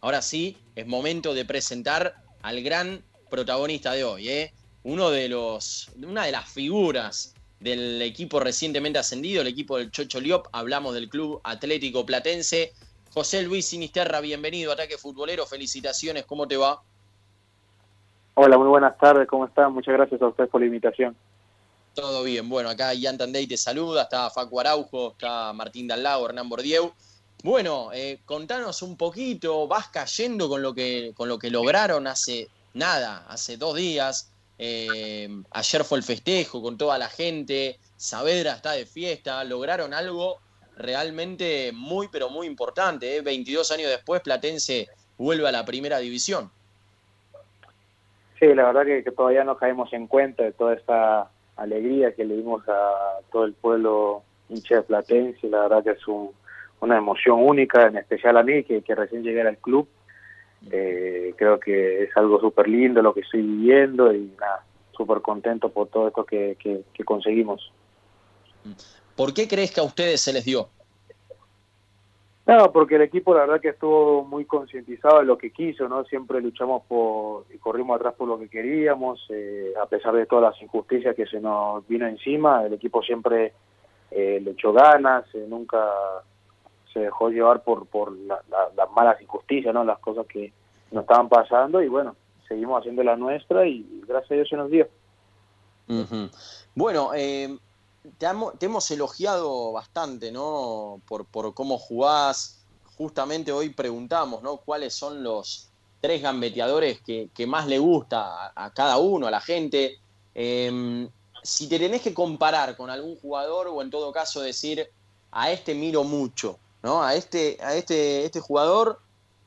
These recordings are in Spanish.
ahora sí, es momento de presentar al gran protagonista de hoy, ¿eh? Uno de los, una de las figuras del equipo recientemente ascendido, el equipo del Chocho Liop, hablamos del Club Atlético Platense. José Luis Sinisterra, bienvenido a Ataque Futbolero, felicitaciones, ¿cómo te va? Hola, muy buenas tardes, ¿cómo están? Muchas gracias a ustedes por la invitación. Todo bien, bueno, acá Ian Tandey te saluda, está Facu Araujo, está Martín Dallago, Hernán Bordieu. Bueno, eh, contanos un poquito, vas cayendo con lo que, con lo que lograron hace nada, hace dos días. Eh, ayer fue el festejo con toda la gente, Saavedra está de fiesta, lograron algo realmente muy, pero muy importante. 22 ¿eh? años después, Platense vuelve a la primera división. Sí, la verdad que, todavía no caemos en cuenta de toda esta alegría que le dimos a todo el pueblo hincha de Platense. La verdad que es una emoción única, en especial a mí, que, que recién llegué al club eh, creo que es algo súper lindo lo que estoy viviendo y nada, súper contento por todo esto que, que, conseguimos. ¿Por qué crees que a ustedes se les dio? No, porque el equipo la verdad que estuvo muy concientizado de lo que quiso, ¿no? Siempre luchamos por y corrimos atrás por lo que queríamos, eh, a pesar de todas las injusticias que se nos vino encima, el equipo siempre eh, le echó ganas, eh, nunca se dejó llevar por, por las malas injusticias, ¿no? Las cosas que nos estaban pasando y bueno, seguimos haciendo la nuestra y gracias a Dios se nos dio. Bueno, eh, te, hemos elogiado bastante, ¿no? Por, por cómo jugás. Justamente hoy preguntamos, ¿no? ¿Cuáles son los tres gambeteadores que, más le gusta a, cada uno, a la gente? Em, si te tenés que comparar con algún jugador o en todo caso decir, a este miro mucho, ¿no? A este, a este, este jugador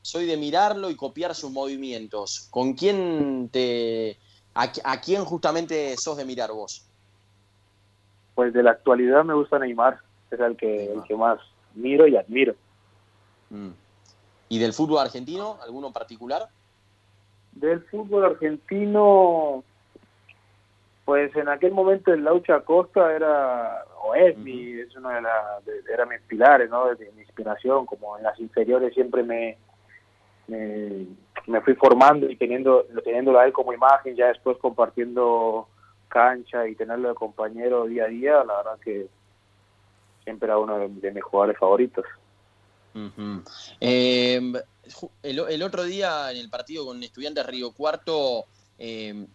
soy de mirarlo y copiar sus movimientos. ¿Con quién te, a, quién justamente sos de mirar vos? Pues de la actualidad me gusta Neymar, es el que, el que más miro y admiro. Mm. ¿Y del fútbol argentino, alguno particular? Del fútbol argentino, pues en aquel momento el Laucha Costa era, o es mi, es uno de, la, era mis pilares, ¿no? De, mi inspiración, como en las inferiores siempre me, me, fui formando y teniendo, teniéndolo a él como imagen, ya después compartiendo cancha y tenerlo de compañero día a día, la verdad que siempre era uno de, mis jugadores favoritos. Em, el, el, otro día en el partido con Estudiantes Río Cuarto, eh,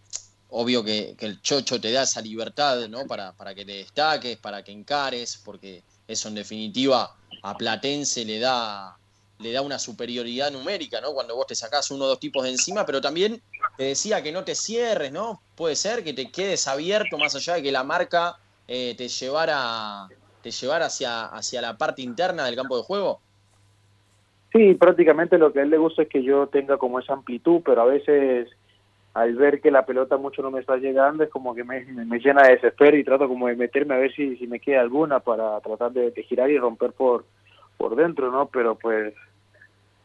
obvio que, el chocho te da esa libertad, ¿no? Para, para que te destaques, para que encares, porque eso en definitiva a Platense le da, le da una superioridad numérica, ¿no? Cuando vos te sacás uno o dos tipos de encima, pero también te decía que no te cierres, ¿no? Puede ser que te quedes abierto más allá de que la marca eh, te llevara, te llevara hacia, hacia la parte interna del campo de juego. Sí, prácticamente lo que a él le gusta es que yo tenga como esa amplitud, pero a veces al ver que la pelota mucho no me está llegando, es como que me, llena de desespero y trato como de meterme a ver si, si me queda alguna para tratar de, girar y romper por, por dentro, ¿no? Pero pues,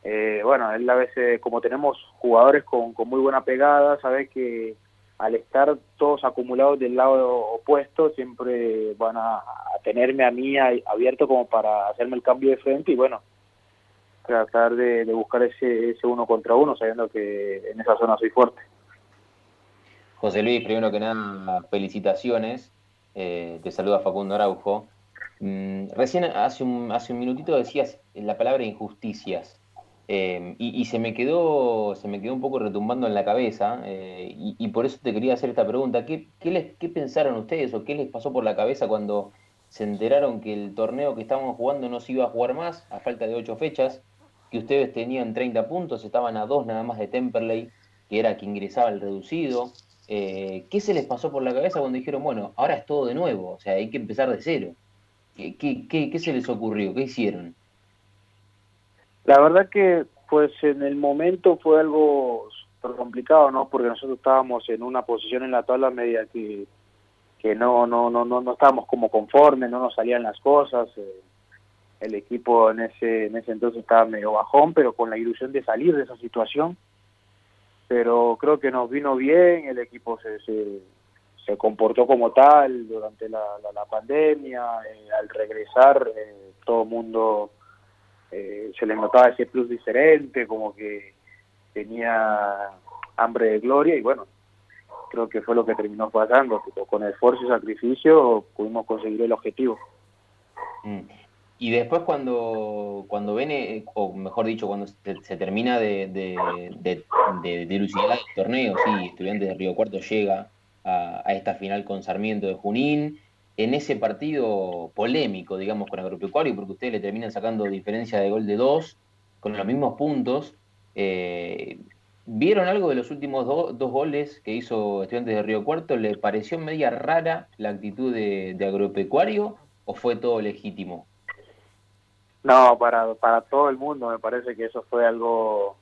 eh, bueno, él a veces, como tenemos jugadores con, con muy buena pegada, sabe que al estar todos acumulados del lado opuesto, siempre van a, tenerme a mí abierto como para hacerme el cambio de frente y bueno, tratar de, de buscar ese, ese uno contra uno, sabiendo que en esa zona soy fuerte. José Luis, primero que nada, felicitaciones. Eh, te saluda Facundo Araujo. Mm, recién hace un, hace minutito decías la palabra injusticias. Eh, y, se me quedó se me quedó un poco retumbando en la cabeza eh, y, por eso te quería hacer esta pregunta ¿Qué, les, ¿qué pensaron ustedes o qué les pasó por la cabeza cuando se enteraron que el torneo que estaban jugando no se iba a jugar más a falta de ocho fechas que ustedes tenían 30 puntos estaban a dos nada más de Temperley que era que ingresaba el reducido eh, ¿qué se les pasó por la cabeza cuando dijeron, bueno, ahora es todo de nuevo, o sea, hay que empezar de cero? ¿Qué, qué, se les ocurrió? ¿Qué hicieron? La verdad que, pues en el momento fue algo complicado, ¿no? Porque nosotros estábamos en una posición en la tabla media que, que no, no, no, no, no estábamos como conformes, no nos salían las cosas. Eh, el equipo en ese, en ese entonces estaba medio bajón, pero con la ilusión de salir de esa situación pero creo que nos vino bien, el equipo se, se, comportó como tal durante la, la, pandemia, eh, al regresar eh, todo el mundo eh, se le notaba ese plus diferente, como que tenía hambre de gloria y bueno, creo que fue lo que terminó pasando. Con esfuerzo y sacrificio pudimos conseguir el objetivo. Mm. Y después cuando, cuando ven, eh, o mejor dicho, cuando se, termina de, de, el torneo, sí, Estudiantes de Río Cuarto llega a, esta final con Sarmiento de Junín, en ese partido polémico, digamos, con Agropecuario, porque ustedes le terminan sacando diferencia de gol de dos, con los mismos puntos, eh, ¿Vieron algo de los últimos dos goles que hizo Estudiantes de Río Cuarto? ¿Le pareció media rara la actitud de, agropecuario o fue todo legítimo? No, para, para todo el mundo me parece que eso fue algo,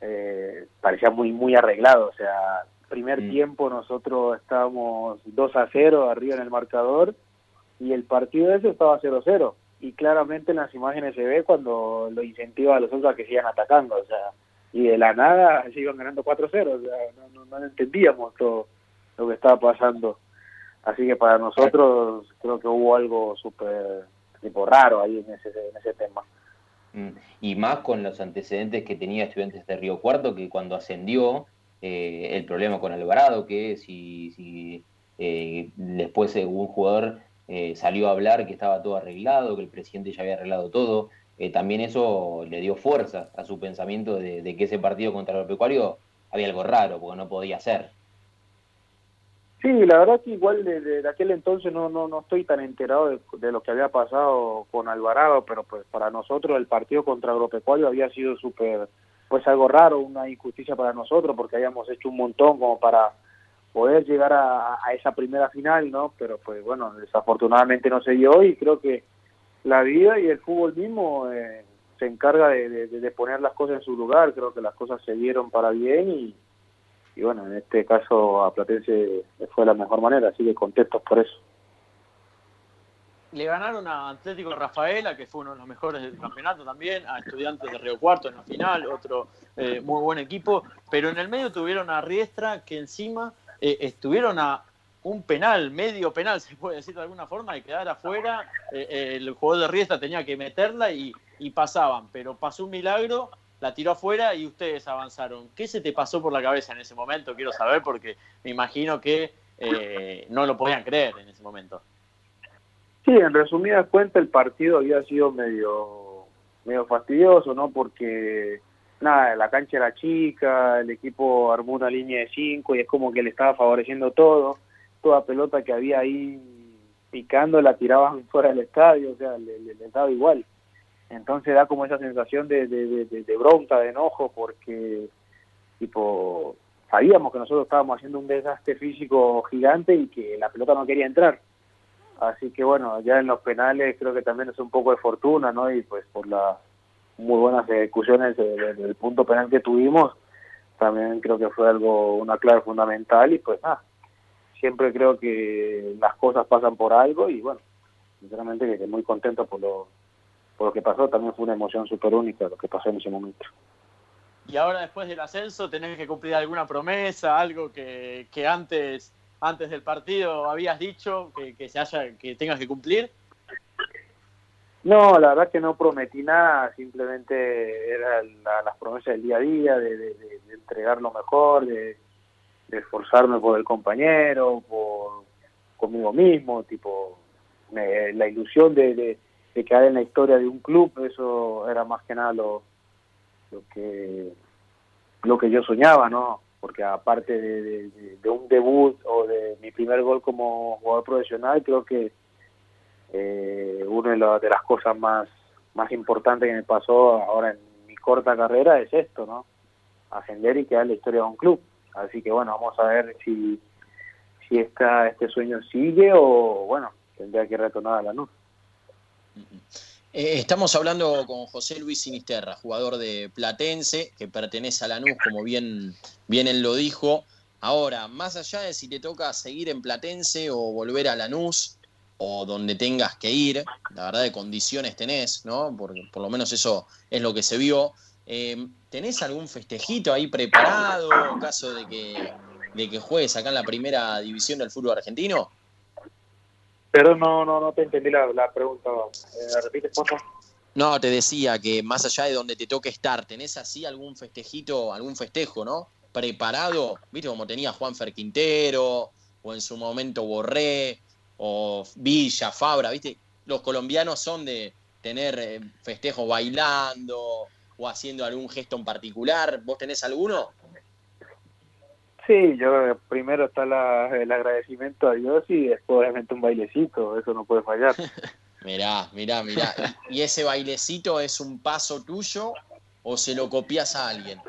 eh, parecía muy, muy arreglado. O sea, primer mm. tiempo nosotros estábamos 2 a 0 arriba en el marcador y el partido ese estaba 0 0. Y claramente en las imágenes se ve cuando lo incentiva a los otros a que sigan atacando. O sea, y de la nada se iban ganando 4-0, no, no, entendíamos todo lo que estaba pasando. Así que para nosotros creo que hubo algo súper tipo raro ahí en ese, en ese tema. Mm, y más con los antecedentes que tenía Estudiantes de Río Cuarto, que cuando ascendió, eh, el problema con Alvarado, que si, si eh, después un jugador eh, salió a hablar que estaba todo arreglado, que el presidente ya había arreglado todo, eh, también eso le dio fuerza a su pensamiento de, que ese partido contra el pecuario había algo raro, porque no podía ser. Sí, la verdad que igual de, aquel entonces no, no, no estoy tan enterado de, lo que había pasado con Alvarado, pero pues para nosotros el partido contra Agropecuario había sido súper, pues algo raro, una injusticia para nosotros, porque habíamos hecho un montón como para poder llegar a, a esa primera final, ¿no? Pero pues bueno, desafortunadamente no se dio y creo que la vida y el fútbol mismo eh, se encarga de, poner las cosas en su lugar. Creo que las cosas se dieron para bien y, bueno, en este caso a Platense fue la mejor manera, así que contentos por eso. Le ganaron a Atlético Rafaela, que fue uno de los mejores del campeonato también, a Estudiantes de Río Cuarto en la final, otro eh, muy buen equipo, pero en el medio tuvieron a Riestra, que encima eh, estuvieron a un penal, medio penal, se puede decir de alguna forma, de quedar afuera. Eh, eh, el jugador de Riesta tenía que meterla y, pasaban, pero pasó un milagro, la tiró afuera y ustedes avanzaron. ¿Qué se te pasó por la cabeza en ese momento? Quiero saber porque me imagino que eh, no lo podían creer en ese momento. Sí, en resumidas cuentas el partido había sido medio, medio fastidioso, ¿no? Porque nada, la cancha era chica, el equipo armó una línea de cinco y es como que le estaba favoreciendo todo toda pelota que había ahí picando la tiraban fuera del estadio, o sea, le, daba igual. Entonces da como esa sensación de, de, bronca, de enojo, porque tipo sabíamos que nosotros estábamos haciendo un desastre físico gigante y que la pelota no quería entrar. Así que bueno, ya en los penales creo que también es un poco de fortuna, ¿no? Y pues por las muy buenas ejecuciones del punto penal que tuvimos, también creo que fue algo, una clave fundamental y pues nada, siempre creo que las cosas pasan por algo y bueno, sinceramente que muy contento por lo, por lo que pasó, también fue una emoción súper única lo que pasó en ese momento. Y ahora después del ascenso tenés que cumplir alguna promesa, algo que, que antes, antes del partido habías dicho que, que, se haya, que tengas que cumplir. No, la verdad que no prometí nada, simplemente eran las promesas del día a día, de, de, de entregar lo mejor, de, esforzarme por el compañero, por conmigo mismo, tipo la ilusión de, de, quedar en la historia de un club, eso era más que nada lo, lo que lo que yo soñaba, ¿no? Porque aparte de, de, un debut o de mi primer gol como jugador profesional, creo que eh, una de, las cosas más, más importantes que me pasó ahora en mi corta carrera es esto, ¿no? Ascender y quedar en la historia de un club. Así que bueno, vamos a ver si, si esta, este sueño sigue o bueno, tendría que retornar a la luz. Eh, estamos hablando con José Luis Sinisterra, jugador de Platense, que pertenece a Lanús, como bien, bien él lo dijo. Ahora, más allá de si te toca seguir en Platense o volver a Lanús, o donde tengas que ir, la verdad de condiciones tenés, ¿no? Porque por lo menos eso es lo que se vio. Eh, ¿Tenés algún festejito ahí preparado en caso de que, de que juegues acá en la primera división del fútbol argentino? Perdón, no, no, no te entendí la, pregunta. Eh, ¿Repites, por No, te decía que más allá de donde te toque estar, ¿tenés así algún festejito, algún festejo, ¿no? Preparado, ¿viste? Como tenía Juan Fer Quintero, o en su momento Borré, o Villa, Fabra, ¿viste? Los colombianos son de tener eh, festejos bailando o haciendo algún gesto en particular. ¿Vos tenés alguno? Sí, yo primero está el agradecimiento a Dios y después obviamente un bailecito, eso no puede fallar. mirá, mirá, mirá. ¿Y ese bailecito es un paso tuyo o se lo copias a alguien?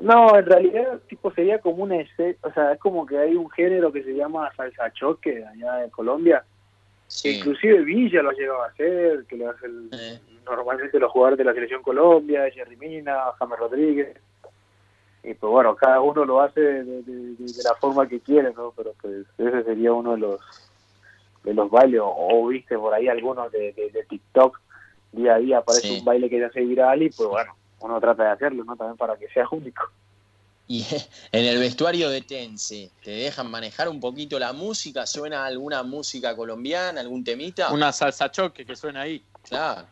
No, en realidad tipo sería como un o sea, es como que hay un género que se llama salsa choque allá de Colombia. Inclusive Villa lo ha llegado a hacer, que lo hace eh. normalmente los jugadores de la selección Colombia, Jerry Mina, James Rodríguez y pues bueno, cada uno lo hace de, la forma que quiere, ¿no? Pero pues ese sería uno de los de los bailes, o, viste por ahí algunos de, TikTok, día a día aparece un baile que ya se viral y pues bueno, uno trata de hacerlo, ¿no? También para que sea único. Y en el vestuario de Tense, ¿te dejan manejar un poquito la música? ¿Suena alguna música colombiana, algún temita? Una salsa choque que suena ahí. Claro.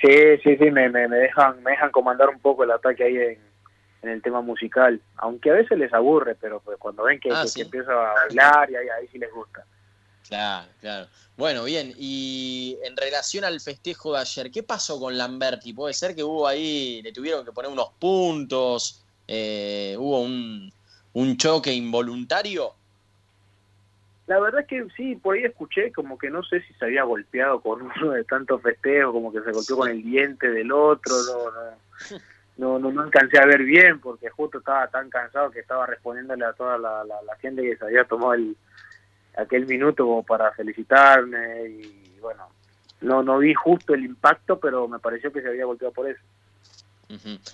Sí, sí, sí, me, me, dejan, me dejan comandar un poco el ataque ahí en, en el tema musical, aunque a veces les aburre, pero pues cuando ven que, ah, empieza a bailar y ahí, ahí sí les gusta. Claro, claro. Bueno, bien, y en relación al festejo de ayer, ¿qué pasó con Lamberti? ¿Puede ser que hubo ahí, le tuvieron que poner unos puntos? Eh, ¿Hubo un, un choque involuntario? La verdad es que sí, por ahí escuché como que no sé si se había golpeado con uno de tantos festejos, como que se golpeó con el diente del otro, no, no. no, no, no alcancé a ver bien porque justo estaba tan cansado que estaba respondiéndole a toda la, la, gente que se había tomado el, aquel minuto para felicitarme y bueno, no, no vi justo el impacto, pero me pareció que se había golpeado por eso.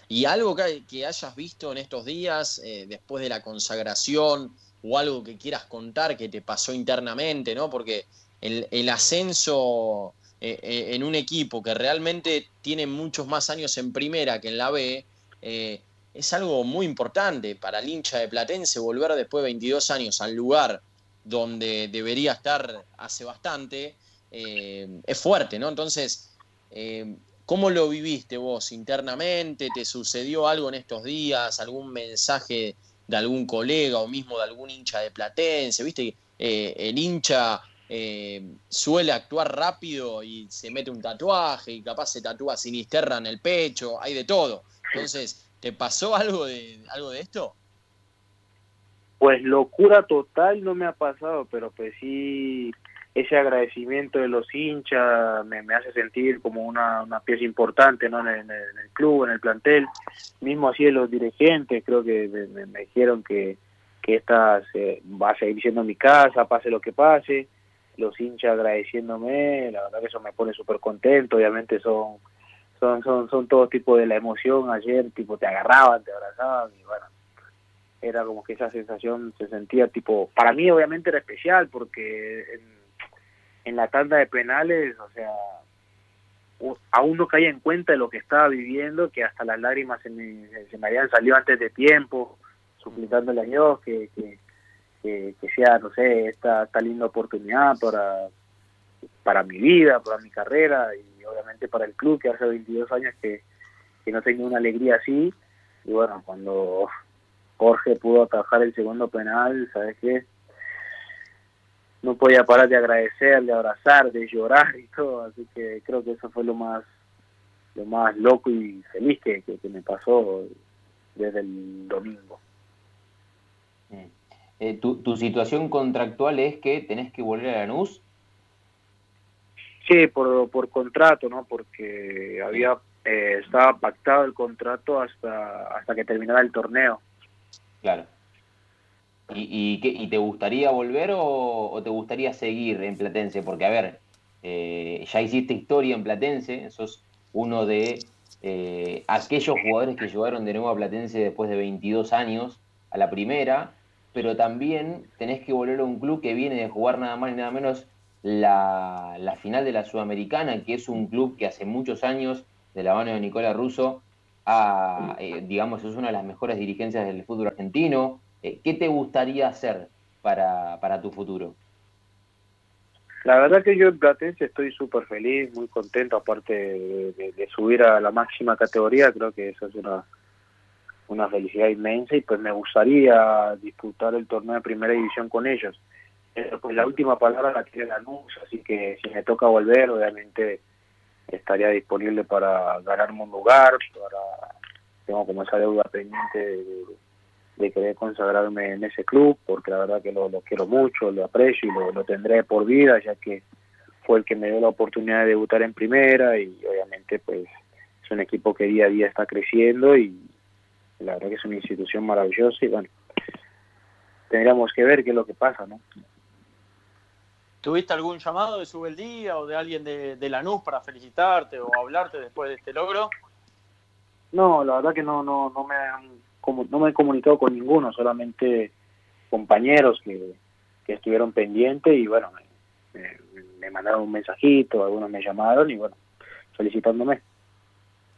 ¿Y algo que, que, hayas visto en estos días, eh, después de la consagración, o algo que quieras contar que te pasó internamente, ¿no? Porque el, el ascenso eh, eh, en un equipo que realmente tiene muchos más años en primera que en la B, eh, es algo muy importante para el hincha de Platense volver después de 22 años al lugar donde debería estar hace bastante, es fuerte, ¿no? Entonces, ¿cómo lo viviste vos internamente? ¿Te sucedió algo en estos días? ¿Algún mensaje de algún colega o mismo de algún hincha de Platense? ¿Viste? el hincha eh, suele actuar rápido y se mete un tatuaje y capaz se tatúa sinisterra en el pecho, hay de todo. Entonces, ¿te pasó algo de, algo de esto? Pues locura total no me ha pasado, pero pues sí, ese agradecimiento de los hinchas me, hace sentir como una, pieza importante ¿no? En el, club, en el plantel, mismo así de los dirigentes, creo que me, dijeron que, que esta va a seguir siendo mi casa, pase lo que pase, los hinchas agradeciéndome, la verdad que eso me pone súper contento, obviamente son, son, son, son todo tipo de la emoción, ayer tipo te agarraban, te abrazaban y bueno, era como que esa sensación se sentía tipo, para mí obviamente era especial porque en, la tanda de penales, o sea, aún no caía en cuenta de lo que estaba viviendo, que hasta las lágrimas se me, se me habían salido antes de tiempo, suplicándole a Dios que, que, que, sea, no sé, esta, esta linda oportunidad para, para mi vida, para mi carrera y obviamente para el club que hace 22 años que, que no tengo una alegría así. Y bueno, cuando Jorge pudo atajar el segundo penal, ¿sabes qué? No podía parar de agradecer, de abrazar, de llorar y todo, así que creo que eso fue lo más lo más loco y feliz que, que, me pasó desde el domingo. Eh, tu, situación contractual es que tenés que volver a Lanús. Sí, por, por contrato, ¿no? Porque había eh, estaba pactado el contrato hasta hasta que terminara el torneo. Claro. ¿Y, y, te gustaría volver o, te gustaría seguir en Platense? Porque, a ver, eh, ya hiciste historia en Platense, sos uno de aquellos jugadores que llegaron de nuevo a Platense después de 22 años a la primera pero también tenés que volver a un club que viene de jugar nada más y nada menos la, final de la Sudamericana, que es un club que hace muchos años, de la mano de Nicola Russo, eh, digamos, es una de las mejores dirigencias del fútbol argentino. Eh, ¿Qué te gustaría hacer para, para tu futuro? La verdad que yo en Platense estoy súper feliz, muy contento, aparte de, subir a la máxima categoría, creo que eso es una, una felicidad inmensa y pues me gustaría disputar el torneo de primera división con ellos. pues la última palabra la tiene Lanús, así que si me toca volver, obviamente estaría disponible para ganarme un lugar, para tengo como esa deuda pendiente de, querer consagrarme en ese club, porque la verdad que lo, quiero mucho, lo aprecio y lo, tendré por vida, ya que fue el que me dio la oportunidad de debutar en primera y obviamente pues es un equipo que día a día está creciendo y la verdad que es una institución maravillosa y bueno, tendríamos que ver qué es lo que pasa, ¿no? ¿Tuviste algún llamado de Sube el Día o de alguien de, de Lanús para felicitarte o hablarte después de este logro? No, la verdad que no, no, no me como, no me he comunicado con ninguno, solamente compañeros que, que estuvieron pendientes y bueno, me, mandaron un mensajito, algunos me llamaron y bueno, felicitándome.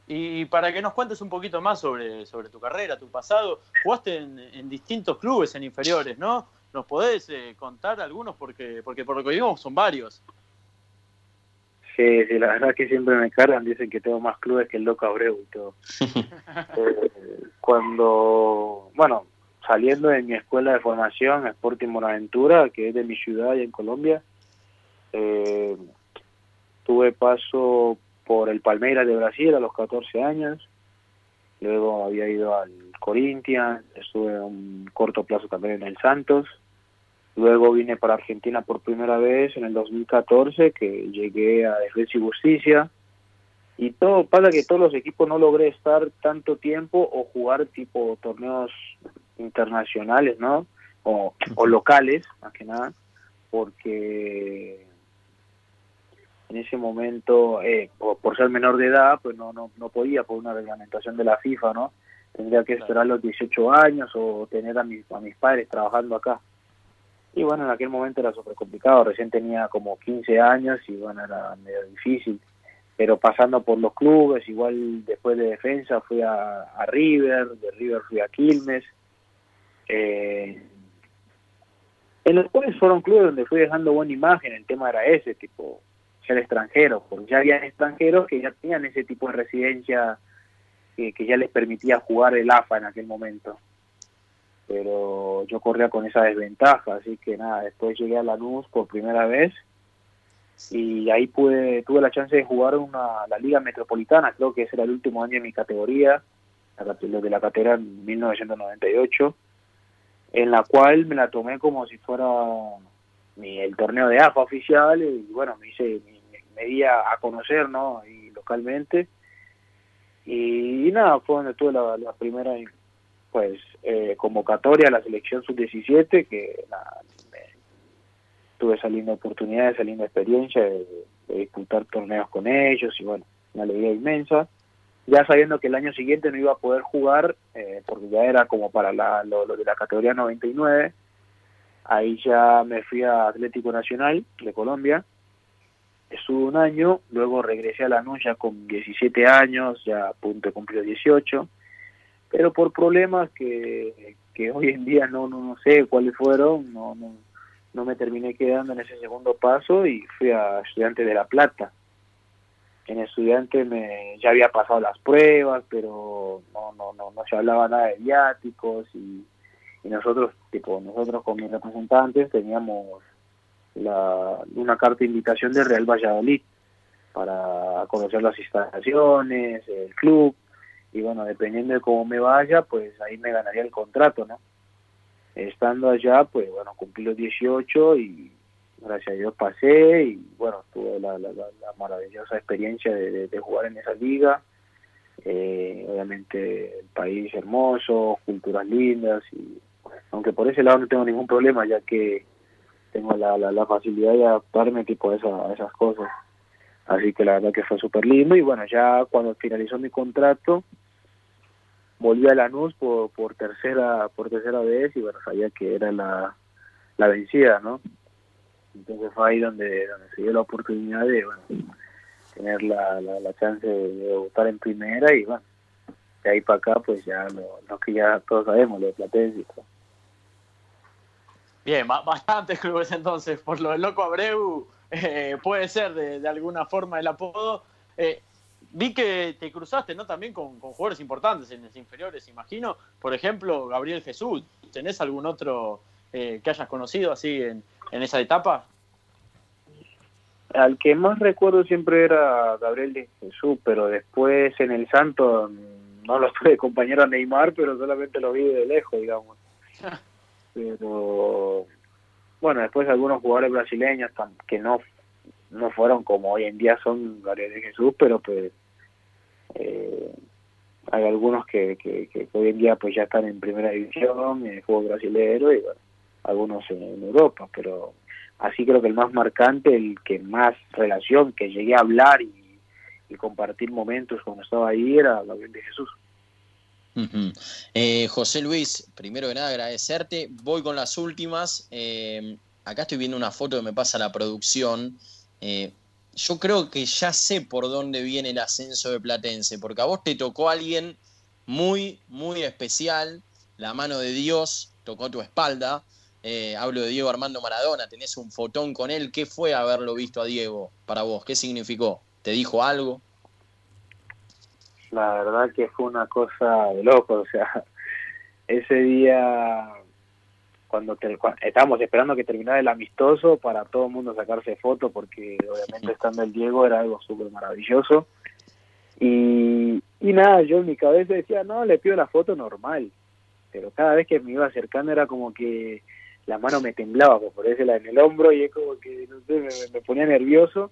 Y para que nos cuentes un poquito más sobre, sobre tu carrera, tu pasado, jugaste en, distintos clubes en inferiores, ¿no? ¿Nos podés eh, contar algunos? Porque, porque por lo que vimos son varios. Sí, sí, la verdad que siempre me cargan, dicen que tengo más clubes que el Loco Abreu y todo. Eh, cuando, bueno, saliendo de mi escuela de formación, Sporting Buenaventura, que es de mi ciudad y en Colombia, eh, tuve paso por el Palmeiras de Brasil a los 14 años, luego había ido al Corinthians, estuve un corto plazo también en el Santos, Luego vine para Argentina por primera vez en el 2014, que llegué a Defensa y Justicia. Y todo, pasa que todos los equipos no logré estar tanto tiempo o jugar tipo torneos internacionales, ¿no? O, locales, más que nada, porque en ese momento, eh, por, ser menor de edad, pues no, no, no podía por una reglamentación de la FIFA, ¿no? Tendría que esperar los 18 años o tener a mis, a mis padres trabajando acá. Y bueno, en aquel momento era súper complicado, recién tenía como 15 años y bueno, era medio difícil. Pero pasando por los clubes, igual después de defensa fui a, River, de River fui a Quilmes. Eh, en los cuales fueron clubes donde fui dejando buena imagen, el tema era ese, tipo ser extranjero, porque ya había extranjeros que ya tenían ese tipo de residencia que, que ya les permitía jugar el AFA en aquel momento. Pero yo corría con esa desventaja, así que nada, después llegué a Lanús por primera vez y ahí pude, tuve la chance de jugar una, la Liga Metropolitana, creo que ese era el último año de mi categoría, la, de la categoría en 1998, en la cual me la tomé como si fuera mi, el torneo de AFA oficial y bueno, me hice, me, di a, conocer, ¿no? Y localmente. Y, nada, fue donde tuve la, primera pues eh, convocatoria a la selección sub-17, que tuve esa linda oportunidad, esa linda experiencia de, disputar torneos con ellos y bueno, una alegría inmensa. Ya sabiendo que el año siguiente no iba a poder jugar, eh, porque ya era como para la, lo, de la categoría 99, ahí ya me fui a Atlético Nacional de Colombia, estuve un año, luego regresé a la ya con 17 años, ya a punto de cumplir 18, pero por problemas que, que hoy en día no, no, sé cuáles fueron, no, no, no me terminé quedando en ese segundo paso y fui a Estudiante de La Plata. En Estudiante me, ya había pasado las pruebas, pero no, no, no, no se hablaba nada de viáticos y, y nosotros, tipo, nosotros con mis representantes teníamos la, una carta de invitación de Real Valladolid para conocer las instalaciones, el club, y bueno, dependiendo de cómo me vaya, pues ahí me ganaría el contrato, ¿no? Estando allá, pues bueno, cumplí los 18 y gracias a Dios pasé y bueno, tuve la, la, maravillosa experiencia de, jugar en esa liga. Eh, obviamente el país hermoso, culturas lindas y aunque por ese lado no tengo ningún problema ya que tengo la, la, facilidad de adaptarme tipo a, esa, a esas cosas. Así que la verdad que fue súper lindo y bueno, ya cuando finalizó mi contrato, volví a Lanús por, por tercera por tercera vez y bueno sabía que era la, la vencida no entonces fue ahí donde, donde se dio la oportunidad de bueno, tener la, la, chance de votar en primera y bueno de ahí para acá pues ya lo, que ya todos sabemos lo de Platense y Bien, bastantes clubes entonces. Por lo del Loco Abreu, eh, puede ser de, alguna forma el apodo. Eh, vi que te cruzaste ¿no? también con, jugadores importantes en los inferiores, imagino. Por ejemplo, Gabriel Jesús. ¿Tenés algún otro que hayas conocido así en, en esa etapa? Al que más recuerdo siempre era Gabriel de Jesús, pero después en el Santo no lo tuve compañero a Neymar, pero solamente lo vi de lejos, digamos. pero bueno, después algunos jugadores brasileños que no no fueron como hoy en día son Gabriel de Jesús, pero pues eh, hay algunos que, que, hoy en día pues ya están en primera división, en el fútbol brasileño y bueno, algunos en Europa, pero así creo que el más marcante, el que más relación, que llegué a hablar y, compartir momentos cuando estaba ahí era Gabriel de Jesús. Eh, José Luis, primero que nada agradecerte. Voy con las últimas. Eh, acá estoy viendo una foto que me pasa la producción. Eh, yo creo que ya sé por dónde viene el ascenso de Platense, porque a vos te tocó alguien muy, muy especial. La mano de Dios tocó tu espalda. Hablo de Diego Armando Maradona, tenés un fotón con él. ¿Qué fue haberlo visto a Diego para vos? ¿Qué significó? ¿Te dijo algo? La verdad que fue una cosa de loco, o sea, ese día cuando, estábamos esperando que terminara el amistoso para todo el mundo sacarse foto porque obviamente estando el Diego era algo súper maravilloso y, y nada, yo en mi cabeza decía, no, le pido la foto normal, pero cada vez que me iba acercando era como que la mano me temblaba por la en el hombro y es como que, no sé, me, ponía nervioso.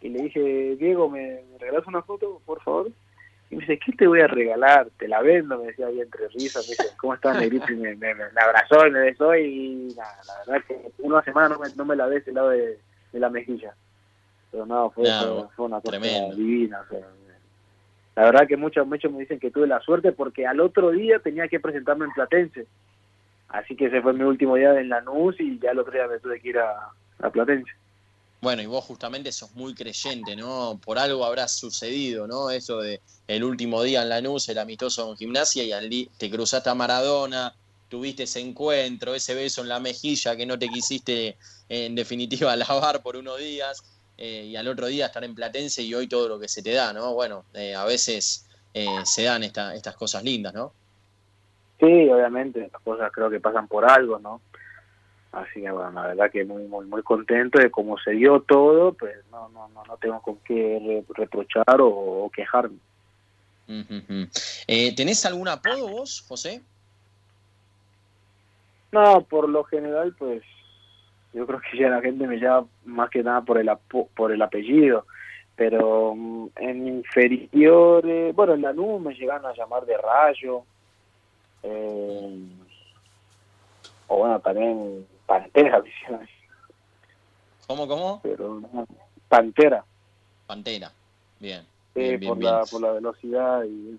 Y le dije, Diego, ¿me, regalas una foto, por favor? Y me dice, ¿qué te voy a regalar? Te la vendo, me decía ahí entre risas. Me dice, ¿cómo estás, Negrito? Y me, me, abrazó y me besó. Y nada, la verdad que una semana no me, no me la ese lado de, la mejilla. Pero no, fue, fue, una cosa divina. la verdad que muchos, muchos me dicen que tuve la suerte porque al otro día tenía que presentarme en Platense. Así que ese fue mi último día en Lanús y ya el otro día me tuve que ir a, a Platense. Bueno, y vos justamente sos muy creyente, ¿no? Por algo habrá sucedido, ¿no? Eso de el último día en Lanús, el amistoso en gimnasia, y al te cruzaste a Maradona, tuviste ese encuentro, ese beso en la mejilla que no te quisiste, en definitiva, lavar por unos días, eh, y al otro día estar en Platense y hoy todo lo que se te da, ¿no? Bueno, eh, a veces eh, se dan estas cosas lindas, ¿no? Sí, obviamente, las cosas creo que pasan por algo, ¿no? Así que bueno, la verdad que muy muy muy contento de cómo se dio todo, pues no no no, no tengo con qué reprochar o, quejarme. eh, ¿Tenés algún apodo vos, José? No, por lo general, pues yo creo que ya la gente me llama más que nada por el por el apellido, pero mm, en inferiores, bueno, en la NU me llegan a llamar de Rayo, eh, o bueno, también Pantera, ¿Cómo, cómo? Pero, Pantera. Pantera, bien. por, La, por la velocidad y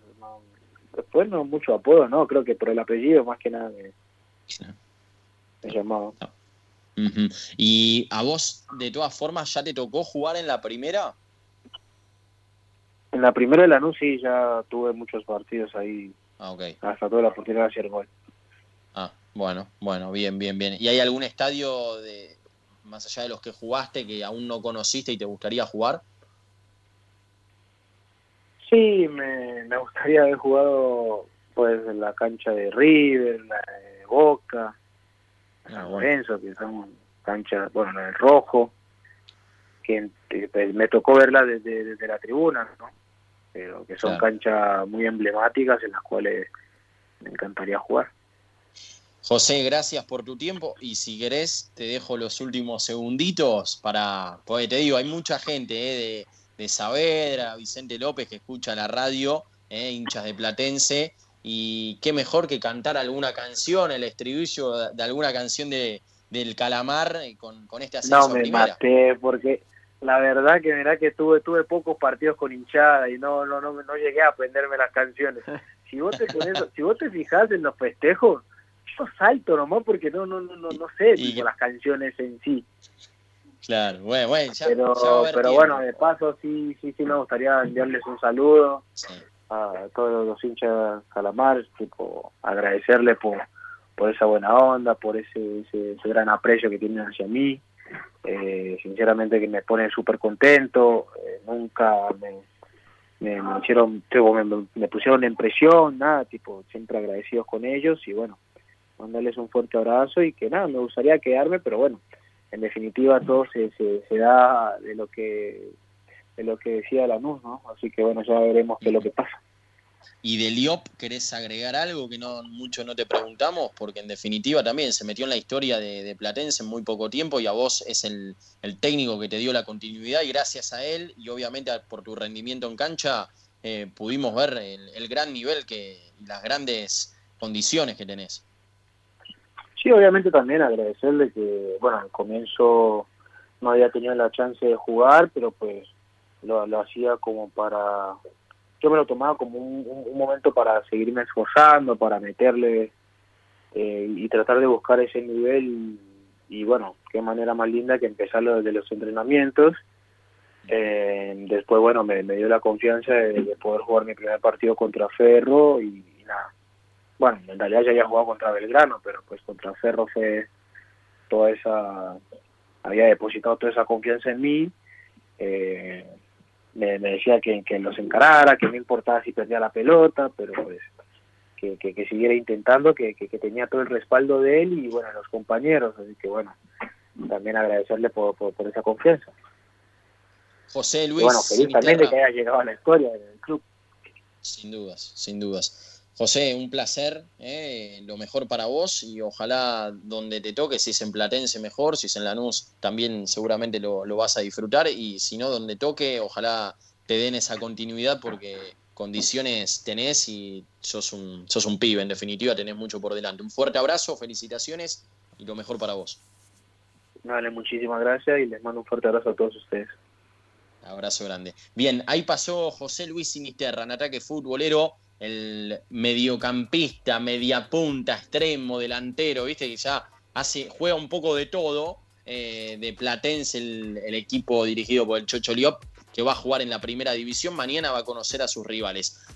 Después no mucho apodo, no, creo que por el apellido más que nada me, llamaba. ¿Y a vos, de todas formas, ya te tocó jugar en la primera? En la primera de la sí, ya tuve muchos partidos ahí Ah, okay. Hasta toda la oportunidad de hacer gol. Bueno, bueno, bien, bien, bien. ¿Y hay algún estadio de más allá de los que jugaste que aún no conociste y te gustaría jugar? Sí, me, me gustaría haber jugado pues en la cancha de River, la de Boca, ah, Lorenzo, que son canchas, bueno, la del Rojo, que, pues, me tocó verla desde, desde la tribuna, ¿no? pero que son canchas muy emblemáticas en las cuales me encantaría jugar. José, gracias por tu tiempo y si querés te dejo los últimos segunditos para, porque te digo, hay mucha gente eh, de, de, Saavedra, Vicente López que escucha la radio, eh, hinchas de Platense, y qué mejor que cantar alguna canción, el estribillo de alguna canción de, del Calamar eh, con, con este ascenso No me maté porque la verdad que mira que tuve tuve pocos partidos con hinchada y no no no no llegué a aprenderme las canciones. Si vos te si vos te fijas en los festejos, yo salto nomás porque no no no no no sé las canciones en sí. Claro, bueno, bueno, ya, pero, pero bueno, de paso sí sí sí me gustaría enviarles un saludo a todos los hinchas Calamar, tipo agradecerles por por esa buena onda, por ese, ese, ese gran aprecio que tienen hacia mí. Eh, sinceramente que me pone súper contento, eh, nunca me, me, hicieron, me, pusieron en presión, nada, tipo, siempre agradecidos con ellos y bueno, mandarles un fuerte abrazo y que nada, me gustaría quedarme, pero bueno, en definitiva todo se, se, da de lo que de lo que decía Lanús, ¿no? Así que bueno, ya veremos qué lo que pasa. Y de Liop, ¿querés agregar algo que no mucho no te preguntamos? Porque en definitiva también se metió en la historia de, Platense en muy poco tiempo y a vos es el, técnico que te dio la continuidad y gracias a él y obviamente por tu rendimiento en cancha eh, pudimos ver el, gran nivel que, y las grandes condiciones que tenés. Sí, obviamente también agradecerle que, bueno, al comienzo no había tenido la chance de jugar, pero pues lo, lo hacía como para yo me lo tomaba como un, momento para seguirme esforzando, para meterle eh, y tratar de buscar ese nivel y, bueno, qué manera más linda que empezarlo desde los entrenamientos. Eh, después, bueno, me, dio la confianza de, poder jugar mi primer partido contra Ferro y, nada. Bueno, en realidad ya había jugado contra Belgrano, pero pues contra Ferro fue toda esa, había depositado toda esa confianza en mí. Eh, me, decía que, que, los encarara, que no importaba si perdía la pelota, pero pues que, que, siguiera intentando, que, que, tenía todo el respaldo de él y bueno, los compañeros, así que bueno, también agradecerle por, por, esa confianza. José Luis. bueno, feliz también de que haya llegado a la historia del club. Sin dudas, sin dudas. José, un placer, eh, lo mejor para vos y ojalá donde te toque, si es en Platense mejor, si es en Lanús también seguramente lo, vas a disfrutar y si no donde toque, ojalá te den esa continuidad porque condiciones tenés y sos un, sos un pibe, en definitiva tenés mucho por delante. Un fuerte abrazo, felicitaciones y lo mejor para vos. Vale, muchísimas gracias y les mando un fuerte abrazo a todos ustedes. Abrazo grande. Bien, ahí pasó José Luis Sinisterra en ataque futbolero el mediocampista, mediapunta, extremo, delantero, viste que ya hace, juega un poco de todo, eh, de Platense, el, equipo dirigido por el Chocho Liop, que va a jugar en la primera división, mañana va a conocer a sus rivales.